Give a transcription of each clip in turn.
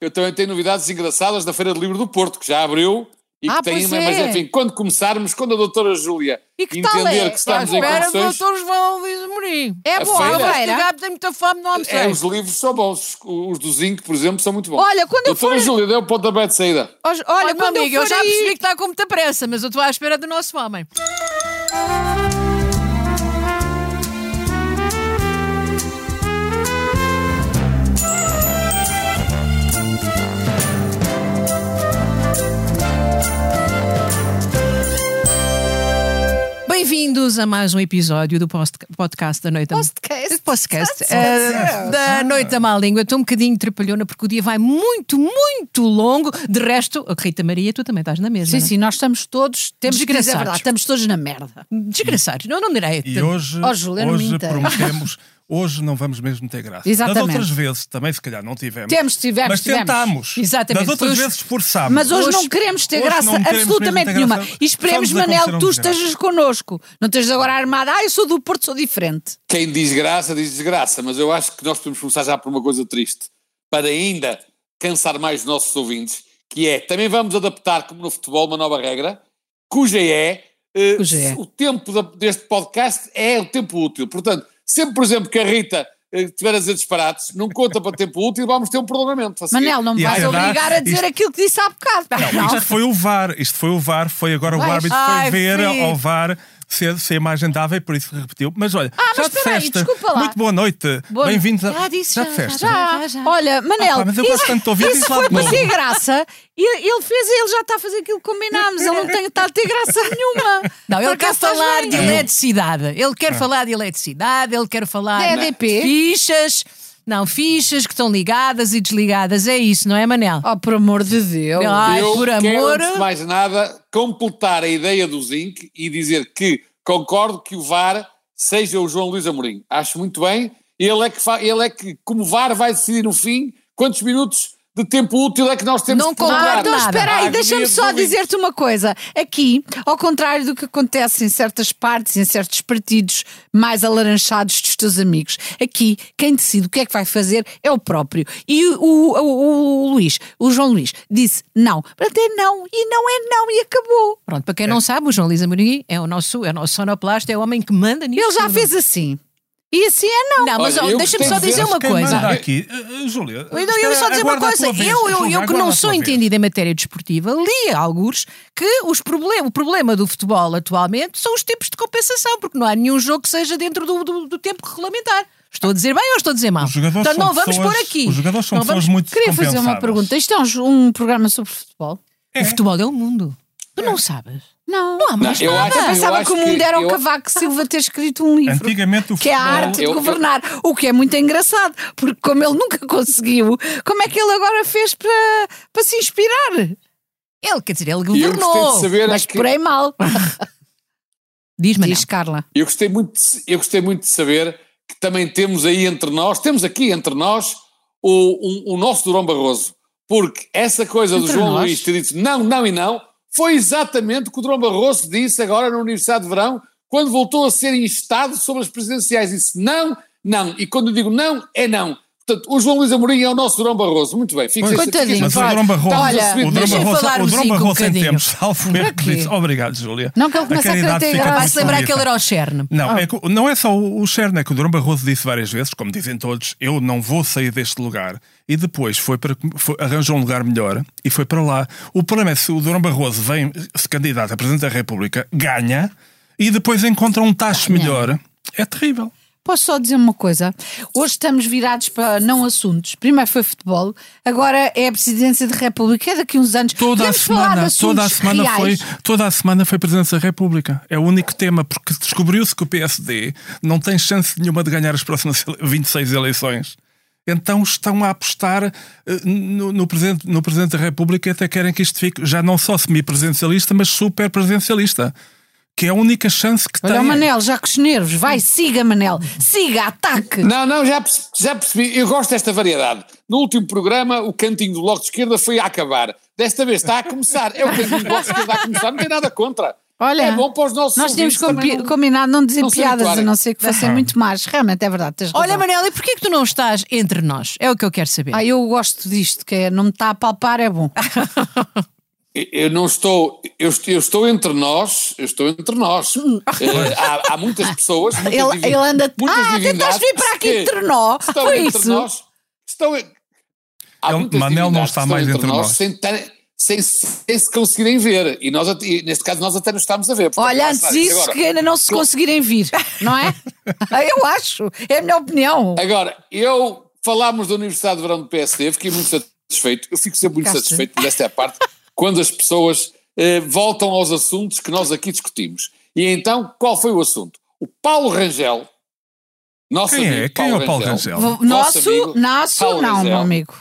eu também tenho novidades engraçadas da Feira de Livro do Porto, que já abriu e Ah, que tem, pois mas é. enfim, quando começarmos, quando a doutora Júlia E que tal entender é? que estamos em condições, doutor João Luís Amorim. É A boa a feira- feira. O gato tem muita fome, não almocei. é, os livros são bons, os do Zinc, por exemplo, são muito bons. Olha, quando eu doutora for- Júlia, deu o pontapé de saída. Olha, Olha, meu quando amigo, eu eu já aí- percebi que está com muita pressa, mas eu estou à espera do nosso homem. Bem-vindos a mais um episódio do post- podcast da Noite da Podcast. podcast eh, da Noite da Má Língua. Estou um bocadinho trapalhona porque o dia vai muito, muito longo. De resto, oh, Rita Maria, tu também estás na mesa. Sim, não é? sim, nós estamos todos, temos que dizer a Desgraçados. verdade, estamos todos na merda. Desgraçados. Não, não direi. E hoje, Oh, Júlia, hoje prometemos, hoje não vamos mesmo ter graça. Exatamente. Das outras vezes também se calhar não tivemos. Temos, tivemos, Mas tivemos. tentámos. Exatamente. Das outras Hoje- vezes esforçámos. Mas hoje, Hoje- não queremos ter graça queremos absolutamente ter nenhuma. graça. E esperemos, Manel, que tu estejas connosco. Não estejas agora armada. Ah, eu sou do Porto, sou diferente. Quem diz graça, diz desgraça, mas eu acho que nós podemos começar já por uma coisa triste, para ainda cansar mais os nossos ouvintes, que é, também vamos adaptar, como no futebol, uma nova regra, cuja é, eh, Cuja é. o tempo da- deste podcast é o tempo útil. Portanto, sempre, por exemplo, que a Rita eh, estiver a dizer disparates, não conta para tempo útil, vamos ter um prolongamento. a seguir. Manel, não me vais obrigar a dizer isto- aquilo que disse há bocado. Não, isto foi o VAR. Isto foi o VAR. Foi agora Vais. o árbitro Ai, foi ver filho. ao VAR se, se a imagem dava e por isso repetiu. Mas olha, Ah, mas já aí, disseste. desculpa lá. Muito boa noite. Boa- Bem-vindos a. Já disse, já já, disseste. já. Já. Olha, Manel, Ah, pá, mas eu isso, gosto tanto de ouvir, isso lá foi de para novo. ter graça. E ele fez, ele já está a fazer aquilo que combinámos. Ele não tem, está a ter graça nenhuma. Não, ele quer falar bem. de eletricidade. Ele quer falar de eletricidade, ele quer falar de EDP? fichas. Não, fichas que estão ligadas e desligadas. É isso, não é, Manel? Oh, por amor de Deus. Ai, eu por quero, amor. antes de mais nada, completar a ideia do Zinc e dizer que concordo que o VAR seja o João Luís Amorim. Acho muito bem. Ele é que, ele é que como VAR, vai decidir no fim quantos minutos de tempo útil é que nós temos Não que então espera aí, deixa-me só dizer-te uma coisa. Aqui, ao contrário do que acontece em certas partes, em certos partidos mais alaranchados dos teus amigos, aqui quem decide o que é que vai fazer é o próprio. E o, o, o- o Luís, o João Luís, disse não. Portanto, é não, e não é não, e acabou. Pronto, para quem não sabe, o João Luís Amorim é o nosso, é o nosso sonoplasta, é o homem que manda nisso. Ele já tudo. fez assim. E assim é não. Não, mas eu deixa-me só dizer uma coisa. aqui, Uh, Júlia. Eu, eu espera, ia só dizer uma coisa. vez. Eu, eu, eu que não sou entendida em matéria desportiva, li alguns que os problem, o problema do futebol atualmente são os tempos de compensação, porque não há nenhum jogo que seja dentro do, do, do tempo regulamentar. Estou a dizer bem ou estou a dizer mal? Os jogadores Então são não vamos pessoas- pôr aqui. Os jogadores são Não pessoas vamos- muito Queria fazer uma pergunta. Isto é um, um programa sobre futebol? O futebol é o mundo. Tu não sabes? Não. Não há mais eu nada. acho- Eu pensava acho que o mundo era o eu- Cavaco Silva ter escrito um livro. Antigamente o que é a futebol- arte de Eu- eu- governar, o que é muito engraçado, porque como ele nunca conseguiu, como é que ele agora fez para, para se inspirar? Ele, quer dizer, ele eu governou. Mas é que, por aí mal, Diz, Manel. diz Carla. eu gostei muito de- eu gostei muito de saber que também temos aí entre nós, temos aqui entre nós o, um- o nosso Durão Barroso. Porque essa coisa do Entre João nós? Luís ter dito não, não e não, foi exatamente o que o Durão Barroso disse agora na Universidade de Verão, quando voltou a ser instado sobre as presidenciais. Disse não, não. E quando eu digo não, é não. Portanto, o João Luís Amorim é o nosso Durão Barroso. Muito bem. Fica Coitadinho. Mas o Durão Barroso, olha, o Durão Barroso, falar o o Durão um Barroso em tempos, salvo erro, quê? disse, obrigado, Júlia. Não, que ele começa a caridade querer ter fica graça. Vai muito se lembrar que ele era o Cherne. Não, Ah. é que- não é só o o Cherno, é que o Durão Barroso disse várias vezes, como dizem todos, eu não vou sair deste lugar. E depois foi para, foi- arranjou um lugar melhor e foi para lá. O problema é se o Durão Barroso vem, se candidata a Presidente da República, ganha e depois encontra um tacho melhor. É terrível. Posso só dizer uma coisa? Hoje estamos virados para não assuntos. Primeiro foi futebol, agora é a presidência da República. É daqui a uns anos. Toda a Podemos de semana, toda a semana foi, reais. toda a semana foi Presidência da República. É o único tema porque descobriu-se que o PSD não tem chance nenhuma de ganhar as próximas ele- 26 eleições. Então estão a apostar eh, no, no, presidente, no Presidente da República e até querem que isto fique já não só semi-presidencialista, mas super presidencialista. Que é a única chance que Olha tem. o Manel, já com os nervos. Vai, siga, Manel. Siga, ataque. Não, não, já percebi, já percebi. Eu gosto desta variedade. No último programa, o cantinho do Bloco de Esquerda foi a acabar. Desta vez está a começar. É o cantinho do Bloco de Esquerda a começar. Não tem nada contra. Olha, é bom para os nossos nós tínhamos combi- não- combinado não dizer não piadas, a não ser que fossem muito más. Realmente é verdade. Tens Olha. Manela, e porquê que tu não estás entre nós? É o que eu quero saber. Ah, eu gosto disto, que é não me está a palpar, é bom. Eu não estou, eu estou, eu estou entre nós, eu estou entre nós. Eh, há, há muitas pessoas, muitas Ele, divi- ele anda. muitas Ah, tentaste vir para aqui entre nós. estão Foi entre isso. nós. Estão, há Ele- Manel não está mais entre nós. Sem, ter- sem, sem se conseguirem ver. E nós, e neste caso, nós até nos estamos a ver. Portanto, Olha, antes disso, Agora, que ainda não se conseguirem vir, não é? Eu acho, é a minha opinião. Agora, eu falámos da Universidade de Verão do PSD, fiquei muito satisfeito. Eu fico sempre muito satisfeito, mas esta é a parte, quando as pessoas eh, voltam aos assuntos que nós aqui discutimos. E então, qual foi o assunto? O Paulo Rangel, nosso Quem é? amigo Quem é o Paulo Rangel, Rangel? Vo- Nosso, amigo, nosso, Paulo não, Rangel. meu amigo.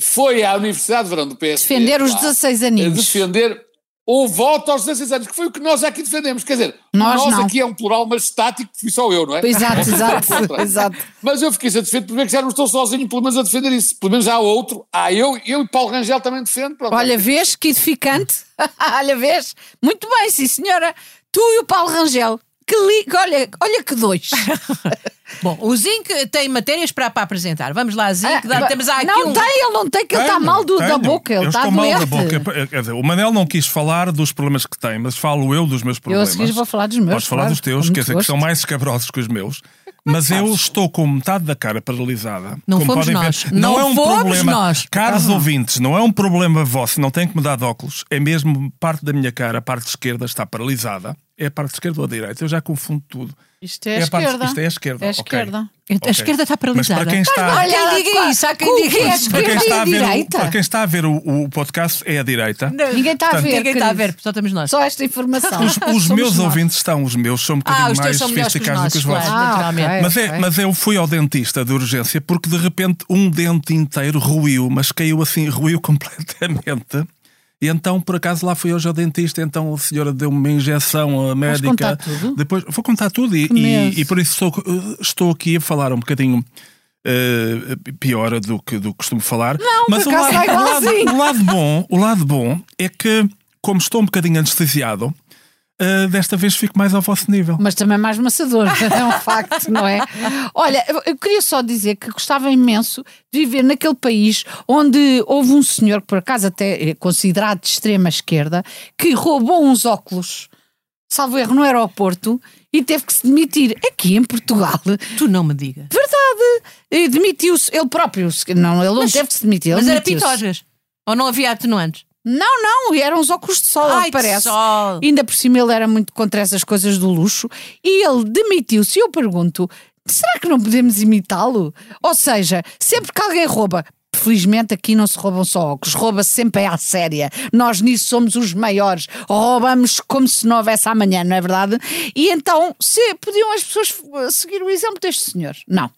foi à Universidade de Verão do PSD. Defender os lá, 16 a aninhos. defender o voto aos 16 anos, que foi o que nós aqui defendemos. Quer dizer, Nós nós, aqui é um plural, mas estático, fui só eu, não é? Exato, exato, exato. Mas eu fiquei satisfeito por ver que já não estou sozinho, pelo menos a defender isso. Pelo menos há outro. Ah, eu, eu e Paulo Rangel também defendo. Pronto. Olha, vês que edificante. olha, vês? Muito bem, sim, senhora. Tu e o Paulo Rangel. Que li... olha, olha que dois. Bom, o Zinc tem matérias para, para apresentar. Vamos lá, Zinc. dá- Ah, temos aqui não um... tem, ele não tem, que ele está mal do- da boca. Ele eu está estou mal da doente. boca. Quer dizer, o Manel não quis falar dos problemas que tem, mas falo eu dos meus Eu a problemas. seguir vou falar dos meus. Podes falar claro, dos teus, quer dizer, que são mais escabrosos que os meus. Mas eu estou com metade da cara paralisada. Não Como fomos podem ver. nós. Não, Não é um fomos problema. nós. Caros ouvintes, não é um problema vosso, não tem que mudar de óculos. É mesmo parte da minha cara, a parte esquerda está paralisada. É a parte esquerda ou a direita? Eu já confundo tudo. Isto é a a parte- esquerda. isto é a esquerda. É a esquerda. A Ok. esquerda está paralisada. Mas para quem está, Há quem diga isso, há quem o diga isso. para quem esquerda está e a ver, o, direita. para quem está a ver o, o podcast é a direita. Ninguém está a Portanto, ver. Ninguém está a ver, só estamos nós. Só esta informação. Os, os meus nós. ouvintes estão, os meus são um bocadinho Ah, os teus mais sofisticados do que os vossos. Ah, naturalmente. ok, Mas, é, ok. mas eu fui ao dentista de urgência porque de repente um dente inteiro ruiu, mas caiu assim, ruiu completamente. E então, por acaso, lá fui hoje ao dentista, então a senhora deu-me uma injeção médica. contar tudo? Depois, vou contar tudo e, e, e por isso estou, estou aqui a falar um bocadinho eh, pior do que, do que costumo falar. Não, mas o lado, está o, lado, o lado bom, o lado bom é que, como estou um bocadinho anestesiado, eh, desta vez fico mais ao vosso nível. Mas também mais maçador, é um facto, não é? Olha, eu- queria só dizer que gostava imenso de viver naquele país onde houve um senhor, que por acaso até é considerado de extrema esquerda, que roubou uns óculos, salvo erro, no aeroporto e teve que se demitir. Aqui em Portugal, Tu não me diga. verdade, e demitiu-se ele próprio. Não, ele não Mas- teve que se demitir. Ele Mas era pitojas. Ou não havia atenuantes? Não, não, eram uns óculos de sol, Ai, parece. sol. Ainda por cima ele era muito contra essas coisas do luxo e ele demitiu-se. Eu pergunto: será que não podemos imitá-lo? Ou seja, sempre que alguém rouba. Felizmente aqui não se roubam só óculos, rouba-se sempre à séria. Nós nisso somos os maiores, roubamos como se não houvesse amanhã, não é verdade? E então, se podiam as pessoas seguir o exemplo deste senhor? Não.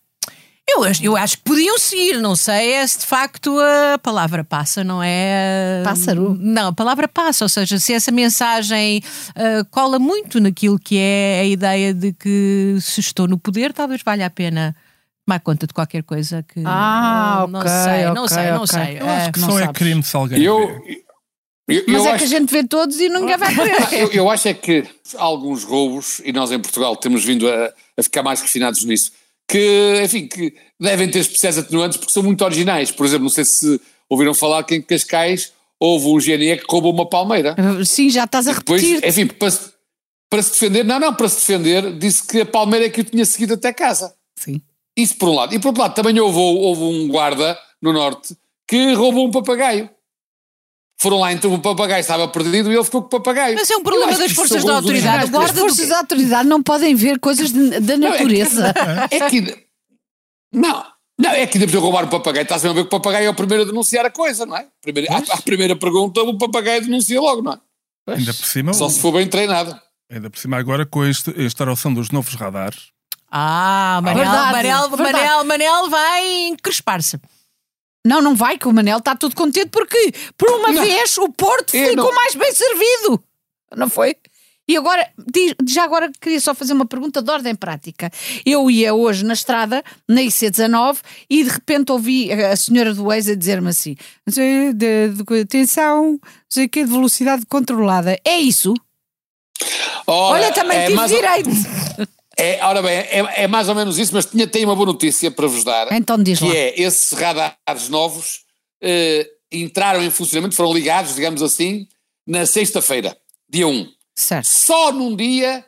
Eu, acho- eu acho que podiam seguir, não sei é se de facto a palavra passa, não é? Pássaro? Não, a palavra passa, ou seja, se essa mensagem ah, cola muito naquilo que é a ideia de que se estou no poder, talvez valha a pena tomar conta de qualquer coisa que. Ah, não ok, sei, não ok, sei, não ok. sei. Eu acho É, que não Só é crime se alguém. Eu, eu, Mas eu é acho que a gente vê todos e ninguém vai querer. eu, eu acho é que há alguns roubos, e nós em Portugal temos vindo a, a ficar mais refinados nisso, que, enfim, que devem ter especiais atenuantes porque são muito originais. Por exemplo, não sei se ouviram falar que em Cascais houve um GNE que roubou uma palmeira. Sim, já estás a Depois, repetir. enfim, para se, para se defender, não, não, para se defender, disse que a palmeira é que o tinha seguido até casa. Sim. Isso por um lado. E por outro lado, também houve, houve um guarda no norte que roubou um papagaio. Foram lá, então o papagaio estava perdido e ele ficou com o papagaio. Mas é um problema das forças da autoridade. guarda As forças da autoridade não podem ver coisas de- da Não, é que- natureza. É que. Não, não, é que ainda por roubar o papagaio. Está-se a ver que o papagaio é o primeiro a denunciar a coisa, não é? Primeiro, à, à primeira pergunta, o papagaio denuncia logo, não é? Ainda por cima, Só se for bem treinado. ainda por cima agora com a inst- a instalação dos novos radares. Ah, Manel, Verdade, Manel. Manel, Manel vai encrespar-se. Não, não vai, que o Manel está tudo contente porque, por uma Não. vez, o Porto Eu ficou não- mais bem servido. Não foi? E agora, já agora queria só fazer uma pergunta de ordem prática. Eu ia hoje na estrada, na IC19, e de repente ouvi a senhora do Waze a dizer-me assim: sei, de, de, atenção, não sei o quê, de velocidade controlada. É isso? Ora, Olha, também é tive direito. É, ora bem, é, é mais ou menos isso, mas tinha, tenho uma boa notícia para vos dar. Então diz que lá. é esses radares novos eh, entraram em funcionamento, foram ligados, digamos assim, na sexta-feira, dia 1. Certo. Só num dia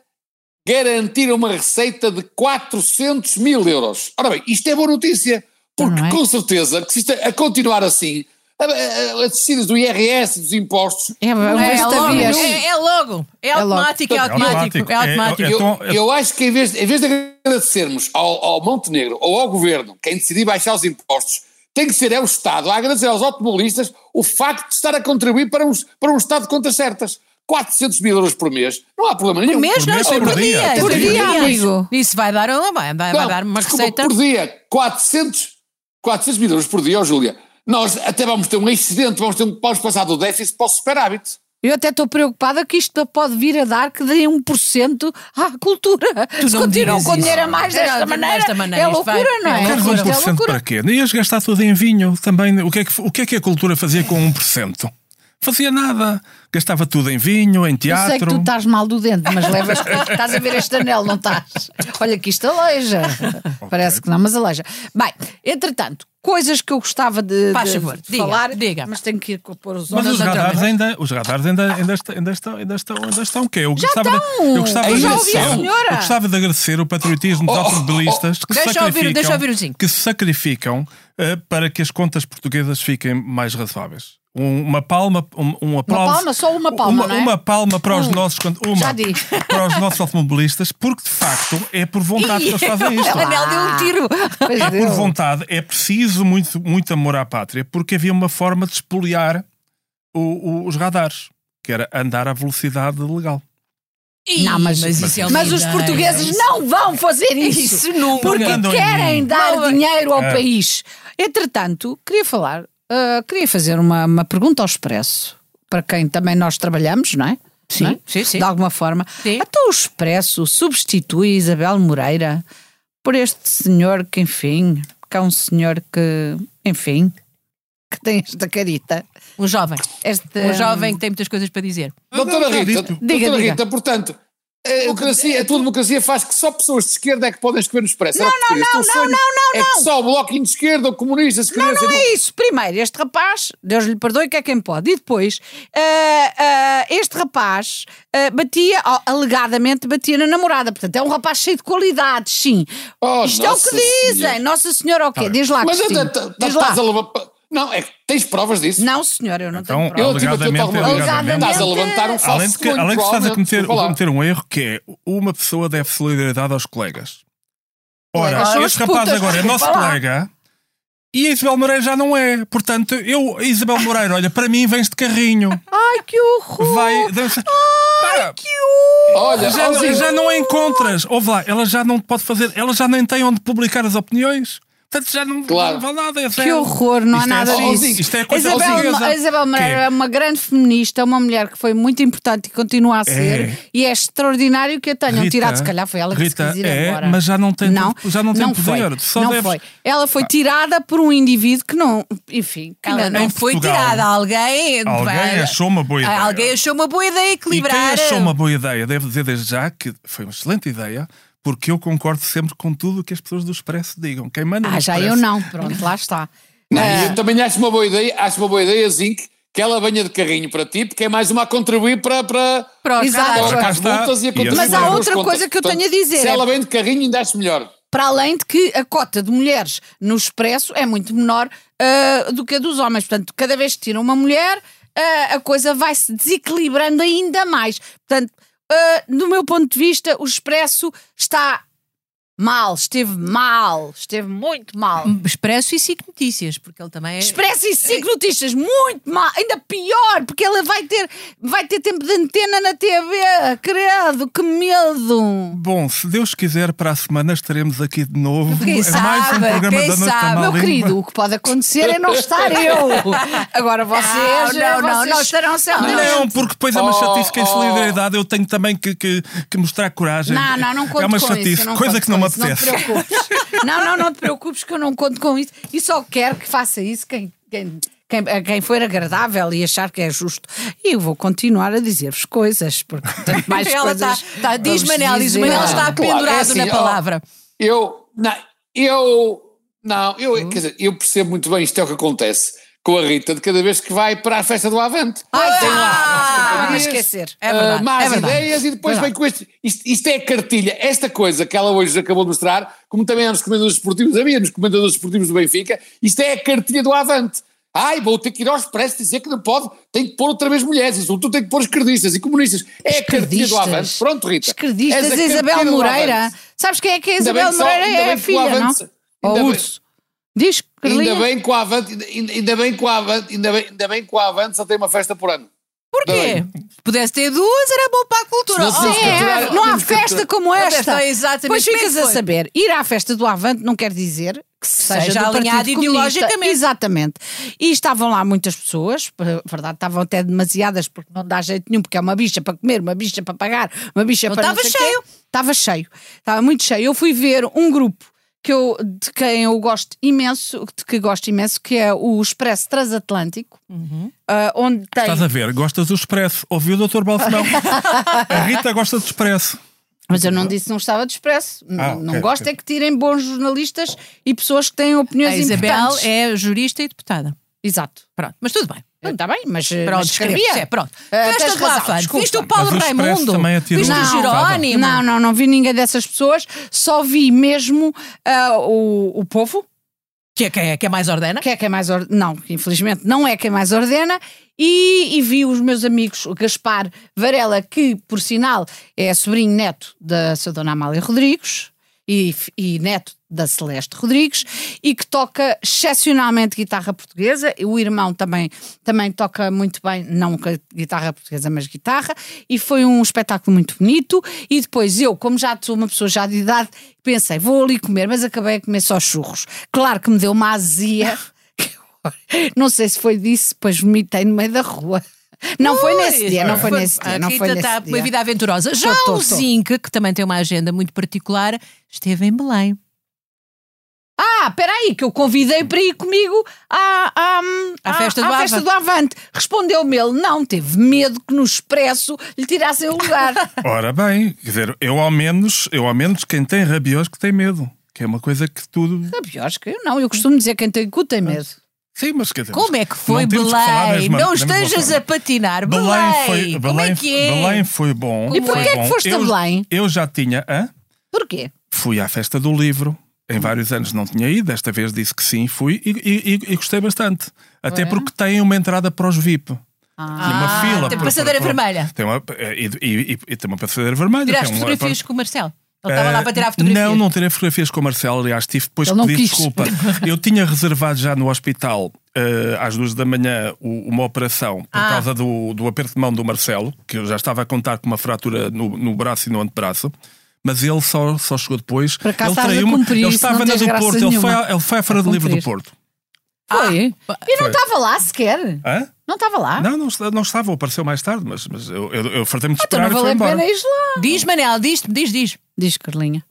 garantiram uma receita de 400 mil euros. Ora bem, isto é boa notícia, porque Não é? com certeza que se isto a continuar assim, as descidas do IRS dos impostos, É, Não é, é, logo, é, é logo. É logo. automático, é É automático. É automático. É- automático. é- Eu, Então, eu acho que em vez, em vez de agradecermos ao, ao Montenegro ou ao governo, quem decidir baixar os impostos, tem que ser é o Estado a agradecer aos automobilistas o facto de estar a contribuir para um, para um Estado de contas certas. 400 mil euros por mês, não há problema nenhum. Por mês, Por não, é por por dia. dia? é Por dia, amigo. Isso vai dar, uma- vai, vai, vai Não, dar uma desculpa, receita. por dia, 400, 400 mil euros por dia, ó Júlia. Nós até vamos ter um excedente, vamos, ter um, vamos passar do déficit para o superávit. Eu até estou preocupada que isto pode vir a dar que dê 1% à cultura. Tu Se não continuam com dinheiro a mais desta maneira, desta maneira, é isto vai- loucura, não é? é Queres loucura. Isto é 1% loucura. para quê? Ias gastar tudo em vinho também. O que, é que, o que é que a cultura fazia com 1%? Fazia nada. Gastava tudo em vinho, em Eu teatro. sei que tu estás mal do dente, mas levas. estás a ver este anel, não estás? Olha que isto aleija. Parece que não, mas aleija. Bem, entretanto, coisas que eu gostava de, Faz de favor, diga, falar, diga. mas tenho que ir pôr os Mas olhos os não radares, ainda, os radares ainda, ainda, estão, ainda, estão, ainda, estão, ainda estão. Que é? eu gostava, de, estão! eu gostava Eu de já ouvi a agradecer, senhora. eu gostava de agradecer o patriotismo dos Oh, oh, automobilistas que, se Deixa eu ouvir- sacrificam, deixa eu ouvir o zinco. que se sacrificam eh, para que as contas portuguesas fiquem mais razoáveis. Um- uma palma, um, um aplauso. palma, só uma palma, uma, não é? uma palma para os Um. nossos uma, Já disse. para os nossos automobilistas, porque de facto é por vontade que eles fazem isto. Anel deu um tiro. Pois É deu. por vontade, é preciso muito, muito amor à pátria, porque havia uma forma de espoliar o- o- os radares, que era andar à velocidade legal. Não, mas, isso é uma mas os portugueses não vão fazer isso. Isso nunca. Porque querem dar Não, dinheiro ao é. país. Entretanto, queria falar, ah, queria fazer uma, uma pergunta ao Expresso, para quem também nós trabalhamos, não é? Sim, Não é? sim, sim. De alguma forma. Sim. Até o Expresso substitui Isabel Moreira por este senhor que, enfim, que é um senhor que, enfim, que tem esta carita. Um jovem. Este, Um jovem que tem muitas coisas para dizer. Doutora Rita. Diga, doutora diga. Rita, portanto, a, democracia, a tua democracia faz que só pessoas de esquerda é que podem escrever no Expresso. Não, não, não, não, não, não, É que só o bloquinho de esquerda, ou comunista, se Não, não é isso. Primeiro, este rapaz, Deus lhe perdoe, que é quem pode. E depois, ah, ah, este rapaz ah, batia, alegadamente, batia na namorada. Portanto, é um rapaz cheio de qualidades, sim. Oh, Isto é o que dizem. Nossa Senhora, o quê? Tá Diz lá, Mas Cristina. então, Diz lá. estás a levar. Não, é que tens provas disso? Não, senhor, eu não Então, tenho prova. Eu tive a alegadamente, tentar alegadamente. Alegadamente. Estás a levantar um falso Além de que, além de que estás a cometer, cometer um erro que é uma pessoa deve solidariedade aos colegas. Ora, Colegas este rapaz putas, agora é nosso lá. colega e a Isabel Moreira já não é. Portanto, eu, a Isabel Moreira, olha, para mim vens de carrinho. Ai, que horror! Vai. dança- Para, Que horror! Olha, já, já não a encontras. Ouve lá, ela já não pode fazer, ela já nem tem onde publicar as opiniões. Portanto, já não, Claro. não vale nada. É Que zero. horror, não há Isto é nada disso. Isto é A coisa Isabel, portuguesa. a Isabel Moreira é uma grande feminista, uma mulher que foi muito importante e continua a ser. É. E é extraordinário que a tenham Rita, tirado. Se calhar foi ela que Rita, se quis ir é, embora. mas já não tem- não, já não tem foi. poder. Só não deve- foi. Ela foi tirada por um indivíduo que não. Enfim, que Ela ainda não foi Portugal. tirada. Alguém. Alguém achou uma boa ideia. Alguém achou uma boa ideia E equilibrar. quem achou uma boa ideia, devo dizer desde já que foi uma excelente ideia, porque eu concordo sempre com tudo o que as pessoas do Expresso digam. Quem manda Ah, já Expresso- eu não. Pronto, lá está. Não, Ah. eu também acho uma boa ideia, acho uma boa ideia, Zinc, que ela venha de carrinho para ti, porque é mais uma a contribuir para, para, Para Exato. para as multas e a E contribuir Mas há outra contas. coisa que eu tenho a dizer, Se ela vem de carrinho, ainda acho melhor. Para além de que a cota de mulheres no Expresso é muito menor ah, do que a dos homens. Portanto, cada vez que tiram uma mulher, ah, a coisa vai se desequilibrando ainda mais. Portanto, ah, do meu ponto de vista, o Expresso está mal, esteve mal, esteve muito mal. Expresso e SIC Notícias, porque ele também é. Expresso e cinco notícias, muito mal, ainda pior, porque ela vai ter, vai ter tempo de antena na TV, credo, que medo. Bom, se Deus quiser, para a semana estaremos aqui de novo. Quem é mais um sabe, programa quem sabe, Meu querido, o que pode acontecer é não estar eu. Agora vocês, Não, não, não, vocês nós- estarão sempre. Não, porque depois é uma Oh, chatice que em oh. solidariedade eu tenho também que, que, que mostrar coragem. Não, não, não conto É uma com chatice, isso. coisa que não me isso, Não te preocupes. não, não, não te preocupes que eu não conto com isso. E só quero que faça isso quem, quem, quem, a quem for agradável e achar que é justo. E eu vou continuar a dizer-vos coisas, porque tenho mais Ela coisas. está, está, diz Manel, diz. Manel está Claro, pendurado é assim, na palavra. Eu, não, eu, não, eu, Hum. quer dizer, eu percebo muito bem isto é o que acontece com a Rita de cada vez que vai para a festa do Avante. Ai, Tem lá, Ah, esquecer. É verdade, ah, más é verdade. ideias e depois Verdade. vem com este. Isto, isto é a cartilha. Esta coisa que ela hoje acabou de mostrar, como também é nos comentadores esportivos, havia nos comentadores esportivos do Benfica, isto é a cartilha do Avante. Ai, vou ter que ir ao expresso dizer que não pode, tem que pôr outra vez mulheres, isso tu tem que pôr esquerdistas e comunistas. É a cartilha do Avante. Pronto, Rita. Esquerdistas, Isabel Moreira. Sabes quem é que é Isabel só- Moreira? É a filha, não? Avante- Ou urso. Diz, Ainda bem que o Avante, ainda, ainda bem que o Avante, ainda bem, ainda bem que o Avante só tem uma festa por ano. Porquê? Se pudesse ter duas, era bom para a cultura. Não Oh, É, capturar- não há festa como esta. é exatamente como é ficas a saber. Ir à festa do Avante não quer dizer que seja, Seja do Partido alinhado ideologicamente. Exatamente. E estavam lá muitas pessoas, na verdade estavam até demasiadas porque não dá jeito nenhum, porque é uma bicha para comer, uma bicha para pagar, uma bicha Não para estava cheio. Estava cheio. Estava muito cheio. Eu fui ver um grupo que eu, de quem eu gosto imenso, de que gosto imenso, que é o Expresso Transatlântico, ah, onde tem... Estás a ver? Gostas do Expresso. Ouviu o Dr. Balsemão? a Rita gosta do Expresso. Mas eu não disse que não estava de expresso. Ah, não ok, gosto ok. é que tirem bons jornalistas e pessoas que têm opiniões A Isabel importantes. é jurista e deputada. Exato. Pronto, mas tudo bem. Está bem, mas, Pronto, mas escrevia. escrevia. Pronto. Ah, Festa Avante. desculpa. Viste o Paulo Mas Raimundo? Viste o Jerónimo? Não, não, não vi ninguém dessas pessoas. Só vi mesmo ah, o, o povo, Que é, que, é, que é mais ordena? que é quem mais ordena. Não, infelizmente não é quem mais ordena. E, e vi os meus amigos, o Gaspar Varela, que, por sinal, é sobrinho neto da sua dona Amália Rodrigues e, e neto da Celeste Rodrigues e que toca excepcionalmente guitarra portuguesa. O irmão também, também toca muito bem, não guitarra portuguesa, mas guitarra. E foi um espetáculo muito bonito. E depois eu, como já sou uma pessoa já de idade, pensei, vou ali comer, mas acabei a comer só churros. Claro que me deu uma azia. Não sei se foi disso, depois vomitei no meio da rua. Não foi nesse dia, não foi nesse dia, não foi nesse está dia. uma vida aventurosa. Já Tô, tô, o. Zinc, que também tem uma agenda muito particular, esteve em Belém. Ah, peraí, que eu convidei para ir comigo à, à, À festa do à festa Avante. do Avante. Respondeu-me ele, não, teve medo que no expresso lhe tirassem o lugar. Ora bem, quer dizer, eu ao menos, eu ao menos quem tem rabiós que tem medo. Que é uma coisa que tudo. Que eu não, eu costumo dizer que quem tem cu tem medo. Sim, mas quer dizer. Como é que foi não temos que Belém? mesma- Não estejas a patinar. Belém, Belém foi, como Belém, é que é? Belém foi bom. E porquê é que foste a eu, Belém? Eu já tinha. Hã? Porquê? Fui à festa do livro. Em vários anos não tinha ido, desta vez disse que sim, fui e, e- e- gostei bastante. Até porque tem uma entrada para os VIP. Tinha uma Ah, fila. tem para- passadeira para- vermelha. Tem uma, e, e- e- tem uma passadeira vermelha. Tiraste uma- fotografias com o Marcelo. Ele estava lá Eh, para tirar fotografias. Não, não tirei fotografias com o Marcelo. Aliás, tive depois que pedir quis. desculpa. Eu tinha reservado já no hospital, eh, às duas da manhã, o- uma operação por Ah. causa do, do aperto de mão do Marcelo, que eu já estava a contar com uma fratura no, no braço e no antebraço. Mas ele só, só chegou depois. Por acaso ele traiu-me. cumprir Ele estava não na do Porto. Ele foi, ele foi à Feira do Livro do. Porto. Foi? Ah, e não estava lá sequer? Hã? Não estava lá? Não, não, não estava, apareceu mais tarde, mas, mas eu, eu, eu fartei-me de Então esperar não e foi valeu a embora. pena ir lá. Diz, Manel, diz, diz, diz. Diz Carlinha.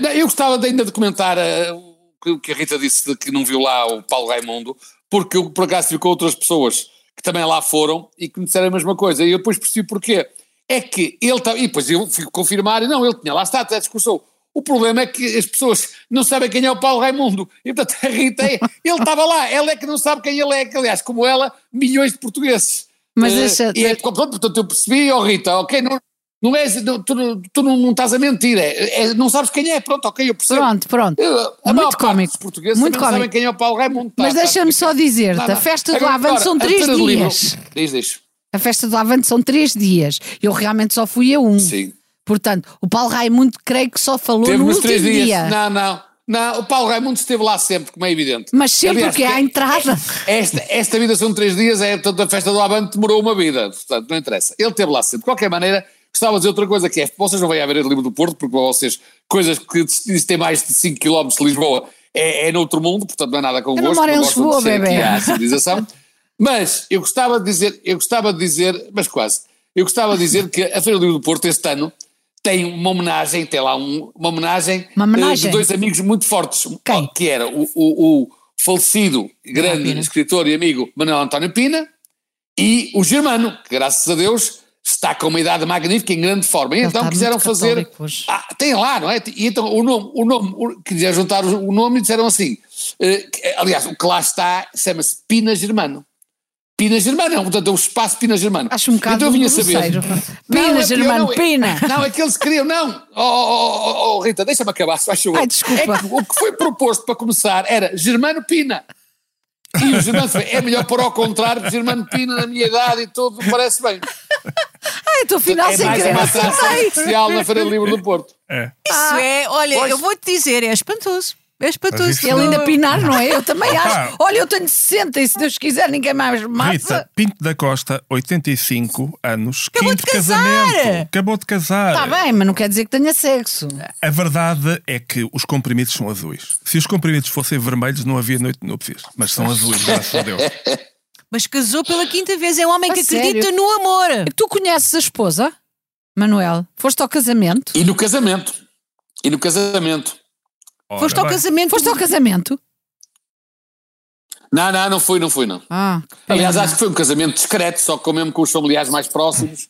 Não, eu gostava de ainda de comentar eh, o que- a Rita disse de que não viu lá o Paulo Raimundo, porque eu por acaso estive com outras pessoas que também lá foram e que me disseram a mesma coisa. E eu depois percebi porquê. É que ele estava. E depois eu fui confirmar, não, ele tinha lá está, até discursou. O problema é que as pessoas não sabem quem é o Paulo Raimundo. E portanto a Rita, é- ele estava lá, ela é que não sabe quem ele é, que aliás, como ela, milhões de portugueses. Mas Eh, deixa- e é, portanto, portanto, eu percebi, ó Rita, ok, não, não és, tu, não- tu não, não estás a mentir, é, é- não sabes quem é, pronto, ok, eu percebo. Pronto, pronto. Eu- a Muito cómico. portugueses Muito não sabem quem é o Paulo Raimundo. Tá, Mas tá deixa-me explicado. só dizer-te, a festa do Avante são três Livro- dias. Diz, diz. A festa do Avante são três dias. Eu realmente só fui a um. Sim. Portanto, o Paulo Raimundo creio que só falou Teve no último três dias. dia. Não, não. Não, o Paulo Raimundo esteve lá sempre, como é evidente. Mas sempre Aliás, que é- entrada. Esta, esta vida são três dias, é, portanto, a festa do Avante demorou uma vida, portanto, não interessa. Ele esteve lá sempre. De qualquer maneira, gostava de dizer outra coisa, que é, vocês não vão a ver o livro do Porto, porque para vocês, coisas que tem mais de 5 km de Lisboa, é, é noutro mundo, portanto não é nada convosco. não moro em Lisboa, bebê. Mas eu gostava de dizer, eu gostava de dizer, mas quase, eu gostava de dizer que a Feira do Livro do Porto este ano tem uma homenagem, tem lá um- uma homenagem, Uma eh, homenagem? de dois amigos muito fortes, Quem? que era o, o, o, falecido grande escritor e amigo Manuel António Pina, e o Germano, que graças a Deus está com uma idade magnífica, em grande forma. E Ele então quiseram fazer. Ah, tem lá, não é? E então o nome, o nome, o, quiseram juntar o nome e disseram assim. eh, aliás, o que lá está chama-se Pina Germano. Pina Germano, é, portanto, é o espaço Pina Germano. Acho um bocado então eu vinha saber. grosseiro. Não, Pina, é pior, Germano, não, é- Pina. Não, é que eles queriam, não. Oh, oh, oh, oh, Rita, deixa-me acabar, se faz favor. Ai, desculpa. É que o que foi proposto para começar era Germano Pina. E o Germano foi, é melhor pôr ao contrário, Germano Pina, na minha idade e tudo, parece bem. Ai, estou afinal é sem mais querer uma atração especial na Feira do Livro do Porto. É. Isso é, olha, pois. eu vou-te dizer, é espantoso. É espantoso. Mas isso Ele ainda pinar, não é? Eu também acho. Olha, eu tenho 60 e se Deus quiser ninguém mais massa. Rita, Pinto da Costa, 85 anos, Acabou quinto de casar. casamento. Acabou de casar. Está bem, mas não quer dizer que tenha sexo. A verdade é que os comprimidos são azuis. Se os comprimidos fossem vermelhos, não havia noite de núpcias. Mas são azuis, graças a Deus. Mas casou pela quinta vez. É um homem A que acredita sério? no amor. Tu conheces a esposa, Manuel? Foste ao casamento? E no casamento. E no casamento. Ora Foste ao bem. casamento. Foste ao casamento? Não, não, não fui, não fui, não. Ah, Aliás, acho que foi um casamento discreto, só com mesmo com os familiares mais próximos.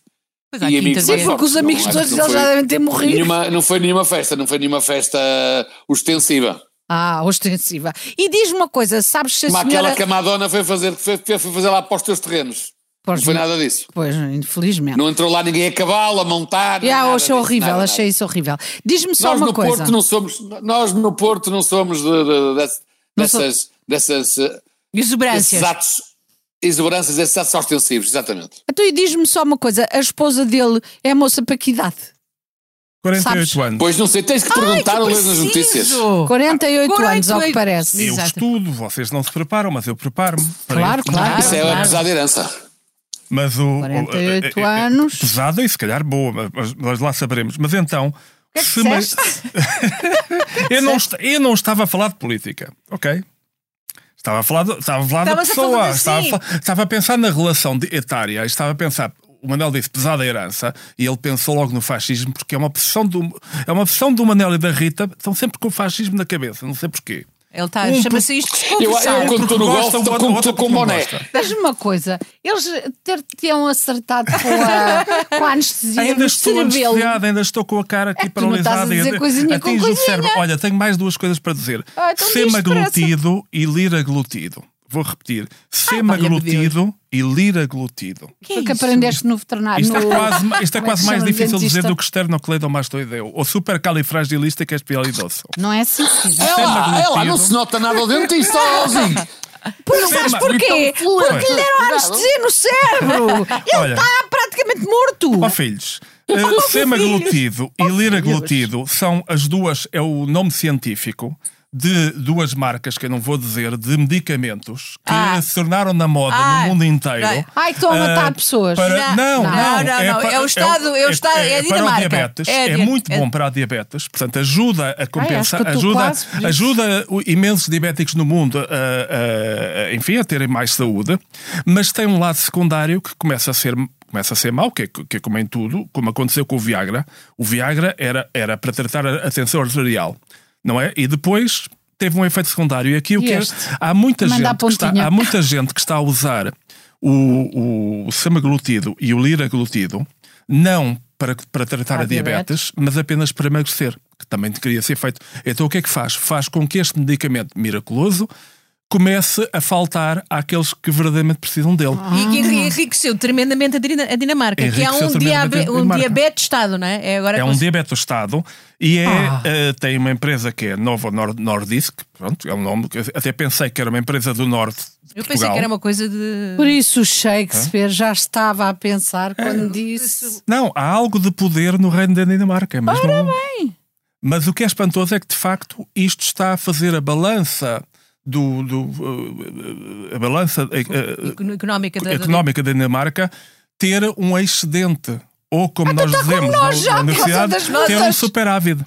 Pois e amigos Sim, porque os Não, amigos acho todos não eles já devem ter morrido. Nenhuma, não foi nenhuma festa, não foi nenhuma festa ostensiva. Ah, ostensiva. E diz-me uma coisa, sabes se a Como senhora... aquela que a Madonna foi fazer, foi, foi fazer lá para os teus terrenos. Pois não foi nada disso. Pois, infelizmente. Não entrou lá ninguém a cavalo, a montar. Nada achei disso, horrível, nada, achei isso horrível. Diz-me só Nós uma no coisa. Porto não somos, nós no Porto não somos de, de- de- sou- dessas, dessas, eh, desses Exuberâncias. atos, exuberâncias, esses atos ostensivos, exatamente. Então, e diz-me só uma coisa, a esposa dele é moça para que idade? 48 Sabes? anos. Pois não sei, tens que perguntar ou ler nas notícias. 48, anos, ao que 48. parece. Eu Exato. estudo, vocês não se preparam, mas eu preparo-me. Claro, isso. claro. Isso é claro. a pesada herança. Mas o. 48 o- é- é- é anos. Pesada e se calhar boa, mas, mas lá saberemos. Mas então. que é que se disseste? eu, não, eu não estava a falar de política, ok? Estava a falar, de, estava a falar da pessoa, estava, a estava a pensar na relação de- etária, estava a pensar. O Manel disse pesada herança e ele pensou logo no fascismo porque é uma opção do, é uma opção do Manel e da Rita, estão sempre com o fascismo na cabeça, não sei porquê. Ele está, Um chama-se isto Eu, desconversar. eu quando estou no golfe, estou outro- com, outro com não boné. Diz-me uma coisa, eles ter tinham acertado com a, com a anestesia Ainda estou cerebelo. ainda estou com a cara aqui É que tu não estás a paralisada. e- coisinha com atinge o cérebro. Olha, tenho mais duas coisas para dizer. Ah, então Semaglutido e liraglutido. Vou repetir. Semaglutido e liraglutido. Que é que aprendeste no veterinário? Isto é quase, isto é como quase se mais difícil de dizer do que esternocleidomastoideu ou supercalifragilística espialidoso. Não é assim diz. É lá, é lá, Semaglutido. não se nota nada ao dentista. Por, sabes porquê? Então, Porque lhe deram anestesia no cérebro. Ele está praticamente morto. Ó filhos, eh, semaglutido e liraglutido são as duas, é o nome científico de duas marcas que eu não vou dizer, de medicamentos que Ah. se tornaram na moda Ah. no mundo inteiro. Ai. Ai, que estão a matar Ah, pessoas. para- não, Não, não, não, não, para- é o Estado- é o Estado- é a para o diabetes, É é, muito é- bom para a diabetes, portanto ajuda a compensar, tô ajuda, quase ajuda imensos diabéticos no mundo a, a- enfim, a terem mais saúde, mas tem um lado secundário que começa a ser começa a ser mau, que é, que é como em tudo, como aconteceu com o Viagra. O Viagra era, era para tratar a tensão arterial, não é? E depois teve um efeito secundário. E aqui o que é, há muita Manda a gente que está, há muita gente que está a usar o, o semaglutido e o liraglutido não para, para tratar Ah, a diabetes, mas apenas para emagrecer, que também deveria ser feito. Então o que é que faz? Faz com que este medicamento miraculoso comece a faltar àqueles que verdadeiramente precisam dele. E que enriqueceu tremendamente a Dina- a Dinamarca, que é um, diabe, um diabetes de Estado, não é? É, agora É um diabetes Estado e é, Ah. eh, tem uma empresa que é Novo Nord Nordisk, pronto, é um nome que eu até pensei que era uma empresa do norte Eu pensei Portugal. que era uma coisa de. Por isso o Shakespeare já estava a pensar quando disse. Não, há algo de poder no reino da Dinamarca. É mesmo... Mas o que é espantoso é que, de facto, isto está a fazer a balança do, do, uh, a balança econo- económica da, económica da Dinamarca ter um excedente. Ou, como nós dizemos nós na- já, na universidade, ter um superávit.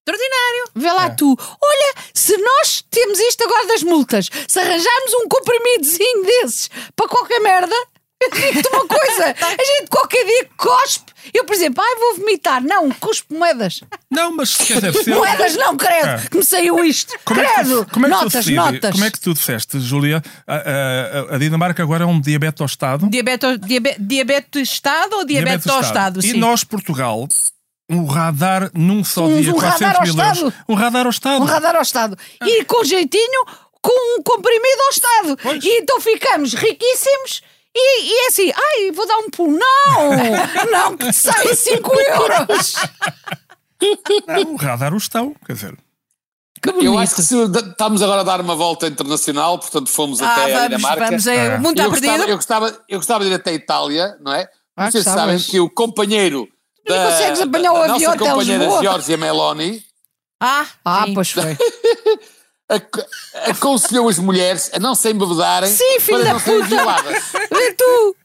Extraordinário. Vê lá tu, olha, se nós temos isto agora das multas, se arranjarmos um comprimidozinho desses para qualquer merda, Eu digo-te uma coisa: a gente qualquer dia cospe. Eu, por exemplo, ai, vou vomitar. Não, cuspe moedas. Não, mas quer dizer, se- Moedas não, credo, É. que me saiu isto. Como é, que credo. tu, como, é que tu notas, decidi- notas. como é que tu disseste, Júlia? A, a- a Dinamarca agora é um diabetes ao Estado? Diabetes, diabe, diabetes Estado ou diabetes, ao Estado? E Sim. nós, Portugal, um radar num só Um- dia, um 400 radar ao mil Estado. euros. Um radar ao Estado. Um radar ao Estado. E com jeitinho, com um comprimido ao Estado. Pois. E então ficamos riquíssimos. E, e é assim, ai, vou dar um pulo. Não! não, que sai 5 euros. Não, um radar ao Estado. Quer dizer, Que bonito. Eu acho que se, estamos agora a dar uma volta internacional, portanto fomos Ah, até a vamos, Dinamarca. vamos aí. Ah. O mundo está eu, gostava, perdido. eu, gostava, eu gostava de ir até a Itália, não é? Ah, Vocês sabem que o companheiro Não da, consegues apanhar o da avião nossa até companheira Lisboa. Giorgia Meloni Ah, Ah, sim. pois foi. ac- aconselhou as mulheres a não se embebedarem Sim, filho para da não serem violadas. Vê tu.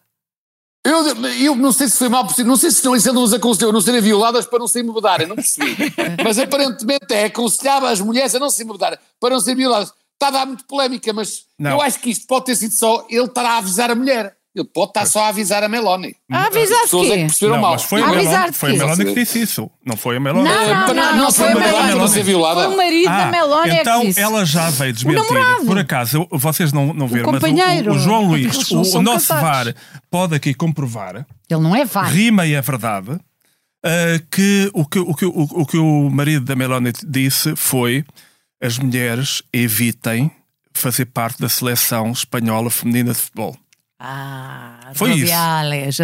Eu, eu não sei se foi mal possível, não sei se não, isso ele nos aconselhou a não serem violadas para não se embebedarem, não percebi. Mas aparentemente é, aconselhava as mulheres a não se embebedarem para não serem violadas. Está a dar muito polémica, mas Não. eu acho que isto pode ter sido só ele estar a avisar a mulher. Ele pode estar só a avisar a Meloni. A avisar As pessoas é que quê? perceberam não, mal. mas foi a Meloni, foi a quê? Meloni que disse isso. Não foi a Meloni. Não, não, não, não não foi a Meloni. para não ser violada. O marido da Ah, Meloni é então que disse. ela já veio desmentir. Por acaso, vocês não, não viram, mas o- companheiro. o, o João Luís, o, o nosso casados. VAR, pode aqui comprovar, Ele não é VAR. rima e é verdade, ah, que, o que o que o, o que o marido da Meloni disse foi as mulheres evitem fazer parte da seleção espanhola feminina de futebol. Ah, Foi. Rubiales.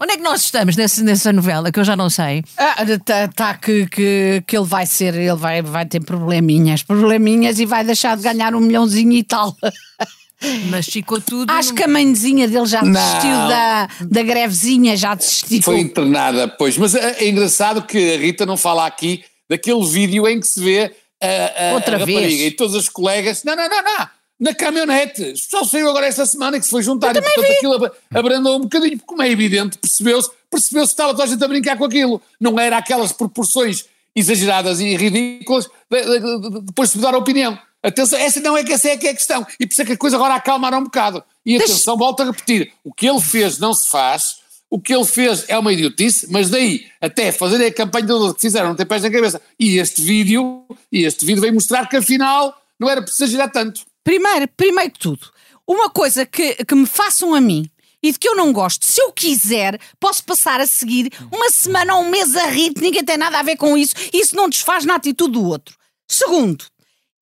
Onde é que nós estamos nessa, nessa novela que eu já não sei? Ah, tá, tá que, que, que ele vai ser, ele vai, vai ter probleminhas, probleminhas e vai deixar de ganhar um milhãozinho e tal. Mas ficou tudo. Acho que a mãezinha dele já Não. desistiu da, da grevezinha, já desistiu. Foi internada, pois. Mas é, é engraçado que a Rita não fala aqui daquele vídeo em que se vê a, a, Outra a rapariga vez. e todas as colegas. Não, não, não, não. Na caminhonete. Só saiu agora esta semana que se foi juntar e portanto aquilo ab- abrandou um bocadinho, porque como é evidente, percebeu-se percebeu-se que estava toda a gente a brincar com aquilo. Não era aquelas proporções exageradas e ridículas de- de- de- de- depois de mudar a opinião. Atenção, essa não é que essa é que é a questão. E por isso é que a coisa agora acalmaram um bocado. E Deixa- atenção, volto a repetir: o que ele fez não se faz, o que ele fez é uma idiotice, mas daí até fazerem a campanha toda que fizeram, não tem pés na cabeça. E este vídeo, e este vídeo veio mostrar que afinal não era preciso exagerar tanto. Primeiro, primeiro que tudo, uma coisa que, que me façam a mim e de que eu não gosto, se eu quiser, posso passar a seguir uma semana ou um mês a rir, que ninguém tem nada a ver com isso, isso não desfaz na atitude do outro. Segundo,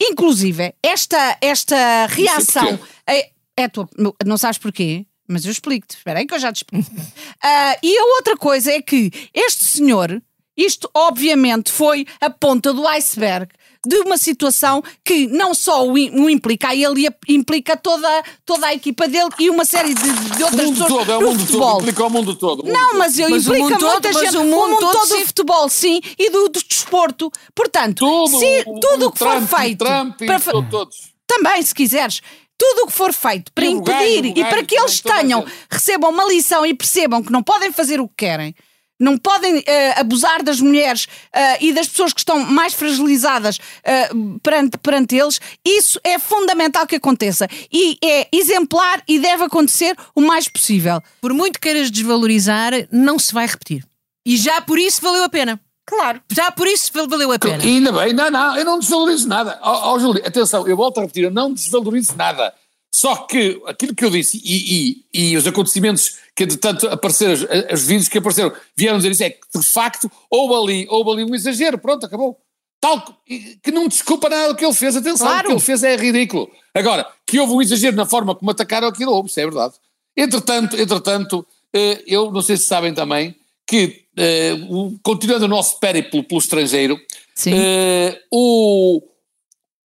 inclusive, esta, esta reação é, é tua, não sabes porquê? Mas eu explico-te, espera aí que eu já te explico. Ah, e a outra coisa é que este senhor, isto obviamente foi a ponta do iceberg de uma situação que não só o, o implica a ele, implica toda, toda a equipa dele e uma série de, de O outras mundo pessoas todo, é o mundo futebol. todo, implica o mundo todo. o mundo Não, todo. mas eu Mas o implica mundo todo, muita mas gente, o mundo todo, todo do futebol, sim, e do, do desporto. Portanto, Tudo, se o- tudo o o que for Trump, o feito Trump para todos. também, se quiseres, tudo o que for feito para o impedir o e para que eles tenham, gente. recebam uma lição e percebam que não podem fazer o que querem, não podem eh, abusar das mulheres eh, e das pessoas que estão mais fragilizadas eh, perante, perante eles, isso é fundamental que aconteça. E é exemplar e deve acontecer o mais possível. Por muito queiras desvalorizar, não se vai repetir. E já por isso valeu a pena. Claro. Já por isso valeu a pena. E ainda bem, não, não, eu não desvalorizo nada. Ó ó, Júlio, atenção, eu volto a repetir, eu não desvalorizo nada. Só que aquilo que eu disse e, e, e os acontecimentos que, entretanto, apareceram, os, os vídeos que apareceram, vieram dizer isso, é que de facto houve ali, houve ali um exagero, pronto, acabou. Tal que- que não desculpa nada do que ele fez, atenção, Claro. o que ele fez é ridículo. Agora, que houve um exagero na forma como atacaram aquilo, houve, isso é verdade. Entretanto, entretanto, eh, eu não sei se sabem também que, eh, o- continuando o nosso périplo pelo estrangeiro, eh, o,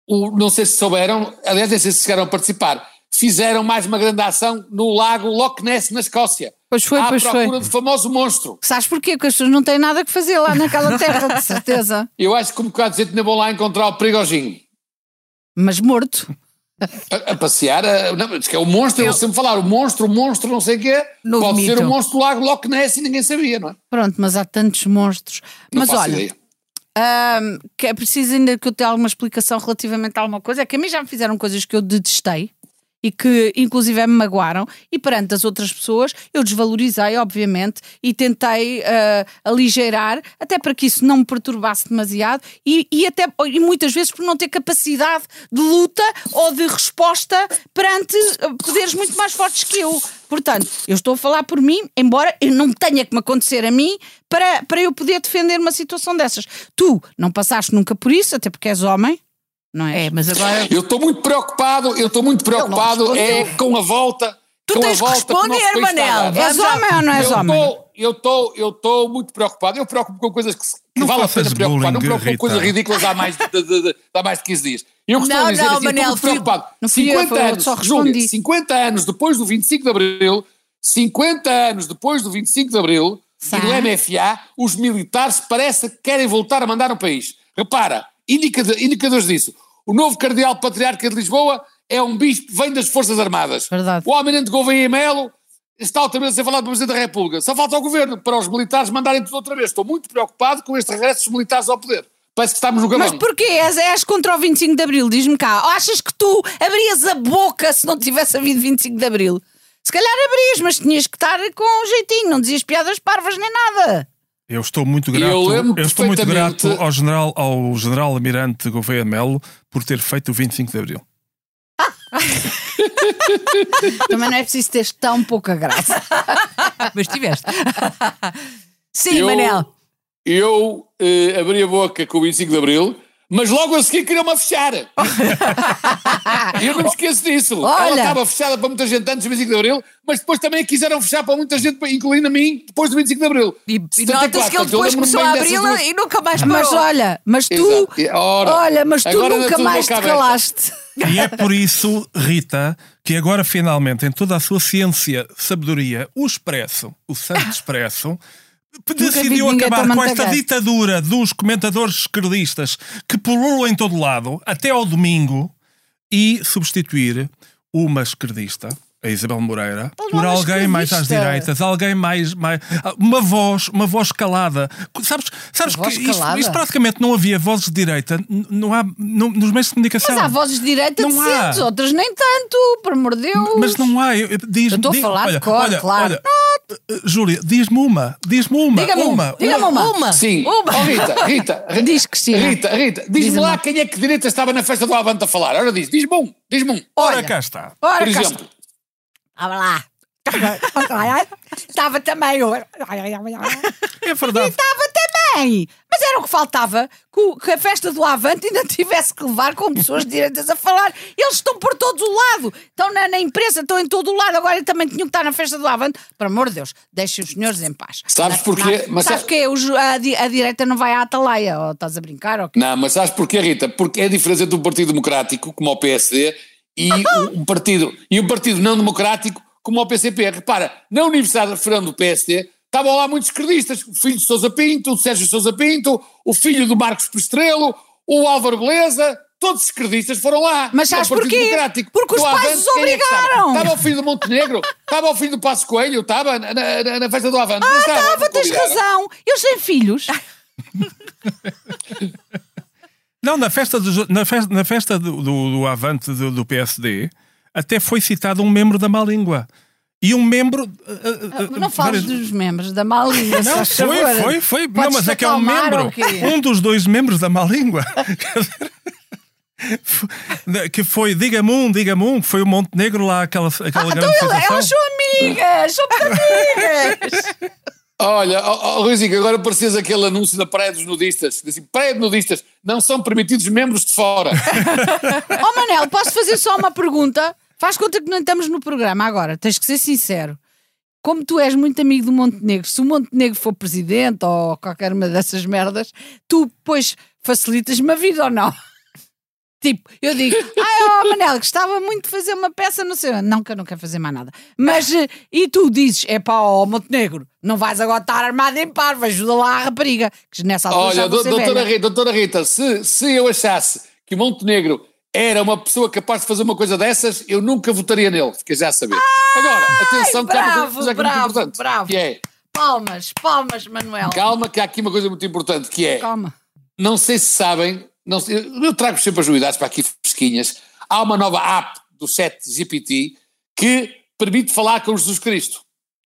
o- não sei se souberam, aliás, nem sei se chegaram a participar, fizeram mais uma grande ação no lago Loch Ness, na Escócia. Pois foi, à pois foi. procura do famoso monstro. Sabes porquê? Porque as pessoas não têm nada que fazer lá naquela terra, de certeza. Eu acho que bocado de gente ainda vão lá encontrar o perigoginho. Mas morto. A, a passear, a, não, diz que é o monstro, eu sempre falar, o monstro, o monstro, não sei o quê, Novo pode ser mito. o monstro do lago Loch Ness e ninguém sabia, não é? Pronto, mas há tantos monstros. Não mas olha, ideia. que é preciso ainda que eu tenha alguma explicação relativamente a alguma coisa. É que a mim já me fizeram coisas que eu detestei e que inclusive me magoaram, e perante as outras pessoas eu desvalorizei, obviamente, e tentei uh, aligeirar, até para que isso não me perturbasse demasiado e, e até e muitas vezes por não ter capacidade de luta ou de resposta perante uh, poderes muito mais fortes que eu. Portanto, eu estou a falar por mim, embora eu não tenha que me acontecer a mim para, para eu poder defender uma situação dessas. Tu não passaste nunca por isso, até porque és homem, não é? É, mas agora. Eu estou muito preocupado, eu estou muito preocupado é com a volta. Tu com tens a que volta que o responder, Manel. És homem ou não és homem? Tô, eu estou eu tô muito preocupado. Eu preocupo com coisas que, se- que Não vale a pena preocupar. Não preocupo com coisas ridículas há mais de, de, de, de- há mais de 15 dias. Eu costumo Não, dizer não, assim, Manel, estou muito fui- preocupado. fui eu, 50 foi eu que anos, Júlia, respondi. 50 anos depois do 25 de Abril, 50 anos depois do 25 de Abril Sim. e do MFA, os militares parece que querem voltar a mandar no país. Repara, indicador- indicadores disso. O novo cardeal patriarca de Lisboa é um bispo, vem das Forças Armadas. Verdade. O almirante Gouveia Melo está altamente a ser falado pelo Presidente da República. Só falta ao Governo para os militares mandarem tudo outra vez. Estou muito preocupado com este regresso dos militares ao poder. Parece que estamos no Mas gabão. porquê? És, és contra o 25 de Abril? Diz-me cá. Ou achas que tu abrias a boca se não tivesse havido 25 de Abril? Se calhar abrias, mas tinhas que estar com um jeitinho, não dizias piadas parvas nem nada. Eu estou muito Eu grato, lembro eu estou muito grato ao general, ao general almirante Gouveia Melo por ter feito o 25 de Abril. Também não é preciso ter tão pouca graça. Mas tiveste. Sim, Eu- Manel. Eu eh, abri a boca com o 25 de Abril, mas logo a seguir queriam-me a fechar. eu não me esqueço disso. Ela Olha. estava fechada para muita gente antes do 25 de Abril, mas depois também a quiseram fechar para muita gente, incluindo a mim, depois do 25 de Abril. E, e 74, nota-se que ele depois começou a abri-la duas- e nunca mais parou. Mas olha, mas tu. E, ora, olha, mas tu nunca mais te aberta. calaste. E é por isso, Rita, que agora finalmente, em toda a sua ciência, sabedoria, o Expresso, o Santo Expresso, decidiu acabar com esta ditadura dos comentadores esquerdistas que pululam em todo lado, até ao domingo, e substituir uma esquerdista, a Isabel Moreira, por uma alguém mais às direitas, alguém mais, mais uma voz, uma voz calada. Sabes, sabes Uma voz que isto, calada? isto praticamente não havia vozes de direita, não há não- nos meios de comunicação. Mas há vozes de direita Não há. decentes, outras nem tanto, por amor de Deus. Mas não há. Eu, eu- diz, Eu estou a diz- falar de olha, cor, olha, claro. olha, uh, Júlia, diz-me uma. Diz-me uma. Diga-me uma, uma. diga-me uma. Uma. Sim. Uma. Oh, Rita, Rita, Rita. Diz, Cristina. Rita, Rita, diz-me Diz-me lá uma. quem é que de direita estava na festa do Avante a falar. Ora diz, diz-me um, diz-me um. Ora, Olha. cá está. Ora, Por cá exemplo. Estava lá. Estava também. É verdade. Estava também. Mas era o que faltava que, a festa do Avante ainda tivesse que levar com pessoas de direitas a falar. Eles estão por todo o lado. Estão na, na imprensa, estão em todo o lado. Agora também tinham que estar na festa do Avante. Por amor de Deus, deixem os senhores em paz. Sabes porquê? Mas sabes sa- porquê? A, a direita não vai à atalaia. Ou estás a brincar? Ou quê? Não, mas sabes porquê, Rita? Porque é a diferença entre um partido democrático, como o PSD, e um partido, e um partido não democrático, como o PCP. Repara, na Universidade de Referendo do PSD, estavam lá muitos esquerdistas, o filho de Sousa Pinto, o Sérgio Sousa Pinto, o filho do Marcos Pestrelo, o Álvaro Beleza, todos os esquerdistas foram lá. Mas É sabes porquê? Porque os pais Avante, os é estava? obrigaram. Estava o filho do Montenegro, estava o filho do Passo Coelho, estava na, na- na festa do Avante. Ah, estava, estava, tens razão. Eles têm filhos. Não, na festa do, na festa, na festa do, do, do Avante do, do PSD, até foi citado um membro da má língua. E um membro. uh, uh, uh, Não fales várias- dos membros da má língua. Não, foi, favor. foi, foi. Não, Podes mas é que é um membro. Um dos dois membros da má língua. Que foi, diga-me um, diga-me um, que foi o Montenegro lá, aquela, aquela grande Então ele- elas são amigas, somos amigas. Olha, oh, oh, Luizinho, agora parecias aquele anúncio da Praia dos Nudistas. Assim, Praia de Nudistas, não são permitidos membros de fora. Ó Manel, posso fazer só uma pergunta? Faz conta que não estamos no programa agora, tens que ser sincero. Como tu és muito amigo do Montenegro, se o Montenegro for presidente ou qualquer uma dessas merdas, tu depois facilitas-me a vida ou não? Tipo, eu digo, ai, ó Manel, gostava muito de fazer uma peça, não sei, não que eu não quero fazer mais nada. Mas, eh, e tu dizes, é pá, ó Montenegro, não vais agora estar armado em parvo, ajuda lá a rapariga, que nessa altura já Olha, do- doutora velha. Rita, doutora Rita se, se eu achasse que o Montenegro era uma pessoa capaz de fazer uma coisa dessas, eu nunca votaria nele, fica já a saber. Agora, atenção, que há uma bravo, coisa que é muito bravo, importante. bravo. Que é, Palmas, palmas, Manuel. calma, que há aqui uma coisa muito importante, que é, Calma. não sei se sabem, não sei- eu trago sempre as novidades para aqui fresquinhas. Há uma nova app do chat GPT que permite falar com Jesus Cristo.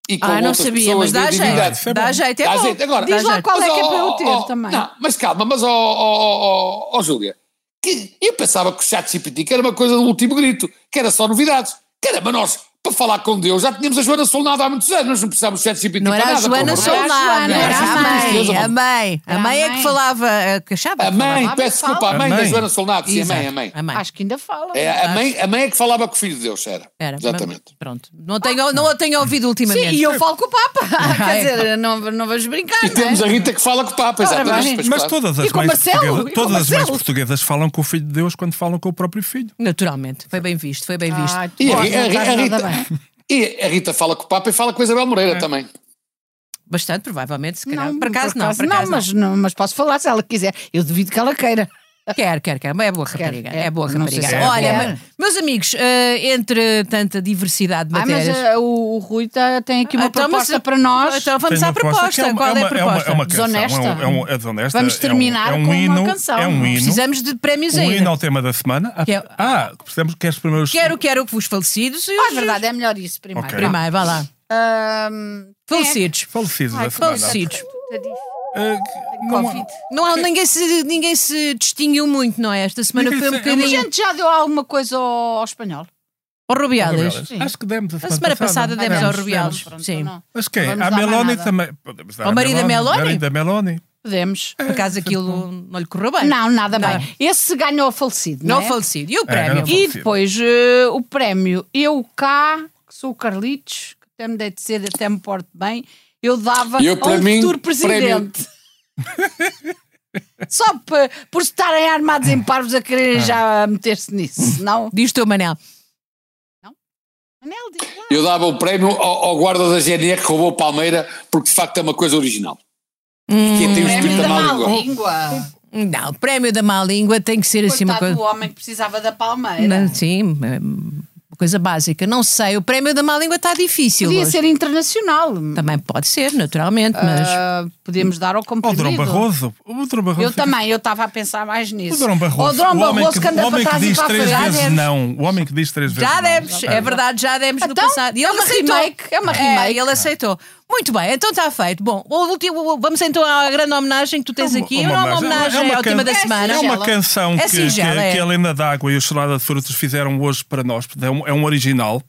E com Ah, não sabia, mas dá jeito. Dá jeito, é Dá bom. jeito. Agora, Diz lá qual é que é para eu ter também. Não, mas calma, mas ó ó, ó, ó, Júlia, que eu pensava que o chat GPT era uma coisa do último grito, que era só novidades. Caramba, nós, para falar com Deus, já tínhamos a Joana Solnado há muitos anos, não precisávamos do chat GPT Não para era a nada. Joana de Joana, era a mãe. A mãe. A mãe é que falava, eh, que achava. A mãe, falava. peço desculpa, a mãe, A da. Joana Solnado, sim, a mãe, a mãe. A mãe. Acho que ainda fala. É, a, mãe, a mãe é que falava com o filho de Deus, era. Era, Exatamente. mas- Pronto. Não, tenho, não a tenho ouvido ultimamente. Sim, e eu falo com o Papa. Ah, é. Quer dizer, não, não vamos brincar. E temos não a é? Rita que fala com o Papa, exatamente. Mas todas as mães portuguesas, todas as mães portuguesas falam com o filho de Deus quando falam com o próprio filho. Naturalmente. Foi bem visto, foi bem visto. Tu E a, a- não a- nada Rita, e a Rita fala com o Papa e fala com a Isabel Moreira também. Bastante, provavelmente, se calhar. Não, por acaso não, por acaso não, mas, não, mas posso falar se ela quiser. Eu duvido que ela queira. Quer, quer, quer. Mas é boa rapariga. quer. É boa Não sei rapariga. se ela Olha, mas- meus amigos, eh, entre tanta diversidade de Ah, mas matérias. eh, o, o Rui tá- tem aqui uma Então, mas- proposta para nós. Então vamos à uma proposta é uma- Qual é, é uma- a proposta? É uma, canção, Desonesta. É, um, é, um, é desonesta. Vamos é um- terminar é um com uma hino, canção. É um hino. Precisamos de prémios Um hino ainda. ao tema da semana. Que é- Ah, precisamos que os primeiros. Quero, quero que os falecidos. e Ah, os- é verdade, é melhor isso primeiro. Ok. Primeiro, vai lá. Ahm, Falecidos. Falecidos Ai, da semana. Falecidos. Ah, não- Covid. Não, há- ninguém, se, ninguém se distinguiu muito, não é? Esta semana Ninguém foi um é A uma- bocadinho. gente já deu alguma coisa ao, ao espanhol? Ao Rubiales. Acho que demos a A semana, semana passada demos ao Demos, Rubiales. demos, pronto, Sim. não. Mas quem? A Meloni também. Podemos dar Ao a marido da Meloni? Marido da Meloni. Podemos. Por acaso aquilo não lhe correu bem. Não, nada Não. bem. Esse ganhou o falecido, não, Não é? falecido. E o É, prémio? ganhou E falecido. depois eh, o prémio, eu cá, que sou o Carlitos, que até me dei de ser, até me porto bem, eu dava eu, a para um mim, futuro presidente. Só por, por estarem armados em parvos a quererem já meter-se nisso, não? Diz o teu Manel. Manel, diz lá. Eu dava o prémio ao, ao guarda da GNR que roubou o Palmeira, porque de facto é uma coisa original. Que tem Prémio espírito da da má língua. língua. Não, o prémio da má língua tem que ser assim uma Coitado coisa. do homem que precisava da palmeira. Não, Sim, uma coisa básica. Não sei, o prémio da má língua está difícil. Podia hoje. ser internacional. Também pode ser, naturalmente, mas. Ah, podemos dar ao comprimido. Durão Barroso. O Durão Barroso. Eu fica- também, eu estava a pensar mais nisso. O Durão Barroso. O homem Barroso que, que anda para trás e para a três frente. vezes não. O homem que diz três vezes Já não. deves, é verdade, já demos no Então, passado. E é ele uma aceitou. remake, é uma remake. ele aceitou. Muito bem, então está feito. Bom, o último- vamos então à grande homenagem que tu tens aqui. Uma Não é uma homenagem é uma ao tema can- da semana. É uma canção É que, que, singela, é. que a Helena d'Água e o Chorada de Frutos fizeram hoje para nós. É um, é um original.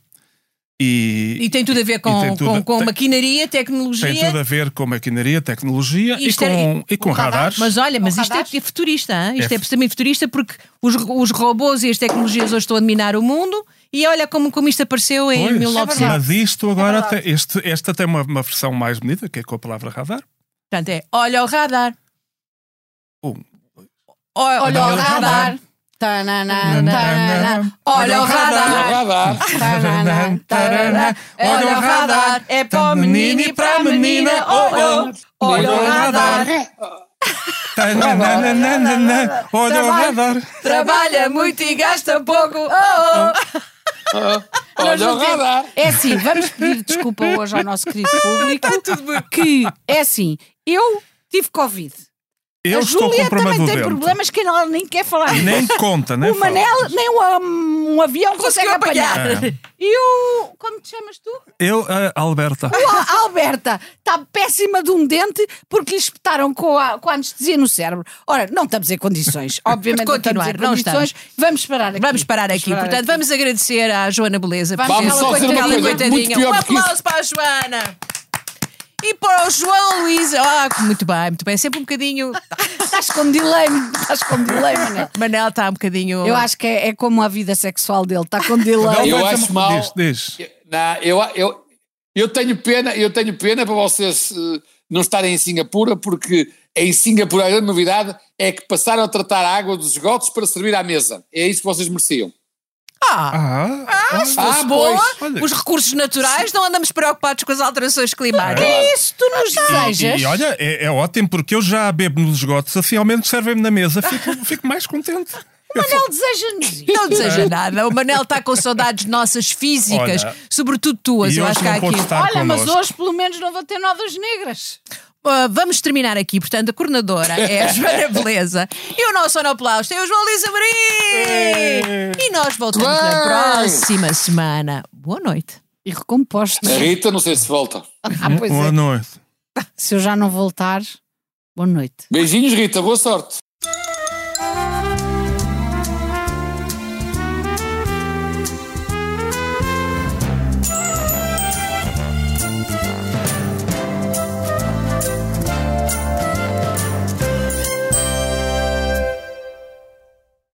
E, E tem tudo a ver e com, tem tudo- com, com tem- maquinaria, Tem tecnologia. tudo a ver com maquinaria, tecnologia e é- com, e com radares. Mas olha, mas isto é, é futurista, hein? isto é, É. absolutamente futurista porque os, os robôs e as tecnologias hoje estão a dominar o mundo e olha como, como isto apareceu em Pois, 1900. mas isto agora, verdade. tem- este, esta tem uma, uma versão mais bonita, que é com a palavra radar. Portanto, é olha o radar. Um, Olha, Olha o radar. Tananã. Olha o radar. Radar. Olha o radar. É para o menino e para a menina. Oh, oh. Olha o radar. Olha o radar. Trabalha muito e gasta pouco. Oh, oh. Olha o radar. É assim, vamos pedir desculpa hoje ao nosso querido público. Que é assim, eu tive Covid. Eu a estou Júlia também tem problemas que ela nem quer falar. Nem conta, nem o fala. Manel, nem um, um avião consegue apanhar. apanhar. É. E o. Como te chamas tu? Eu, a Alberta. A Alberta está péssima de um dente porque lhe espetaram com a, com a anestesia no cérebro. Ora, não estamos em condições. Obviamente não estamos Continuar, não condições. Vamos parar aqui. Vamos parar aqui. Portanto, aqui. vamos agradecer à Joana Beleza. Vamos Vamos ela só dizer uma coitadinha, coisa, muito pior Um aplauso para a Joana. E para o João Luís. Ah, muito bem, muito bem. Sempre um bocadinho. Estás com delay, estás com delay, Manel. Manel está um bocadinho. Eu acho que é, é como a vida sexual dele, está com delay. Eu acho mal. Diz, diz. Não, eu, eu, eu tenho pena, eu tenho pena para vocês eh, não estarem em Singapura, porque em Singapura a grande novidade é que passaram a tratar a água dos esgotos para servir à mesa. É isso que vocês mereciam. Ah, Ah, se Ah, fosse boa, pois. Olha. os recursos naturais, não andamos preocupados com as alterações climáticas. É isso, tu nos desejas. E, e olha, é, é ótimo porque eu já bebo nos esgotos, assim ao menos servem-me na mesa, fico, fico mais contente. O Manel deseja-nos isso. Não deseja nada. O Manel está com saudades nossas físicas, Olha, sobretudo tuas. Eu acho que há aqui. Olha, mas connosco. hoje pelo menos não vou ter novas negras. Uh, vamos terminar aqui, portanto, a coordenadora é a Joana Beleza e o nosso sonoplausto é o João Lisa! E nós voltamos na Bem! próxima semana. Boa noite. E recompostos. A Rita, não sei se volta. Ah, pois Boa é. noite. Se eu já não voltar, boa noite. Beijinhos, Rita, boa sorte.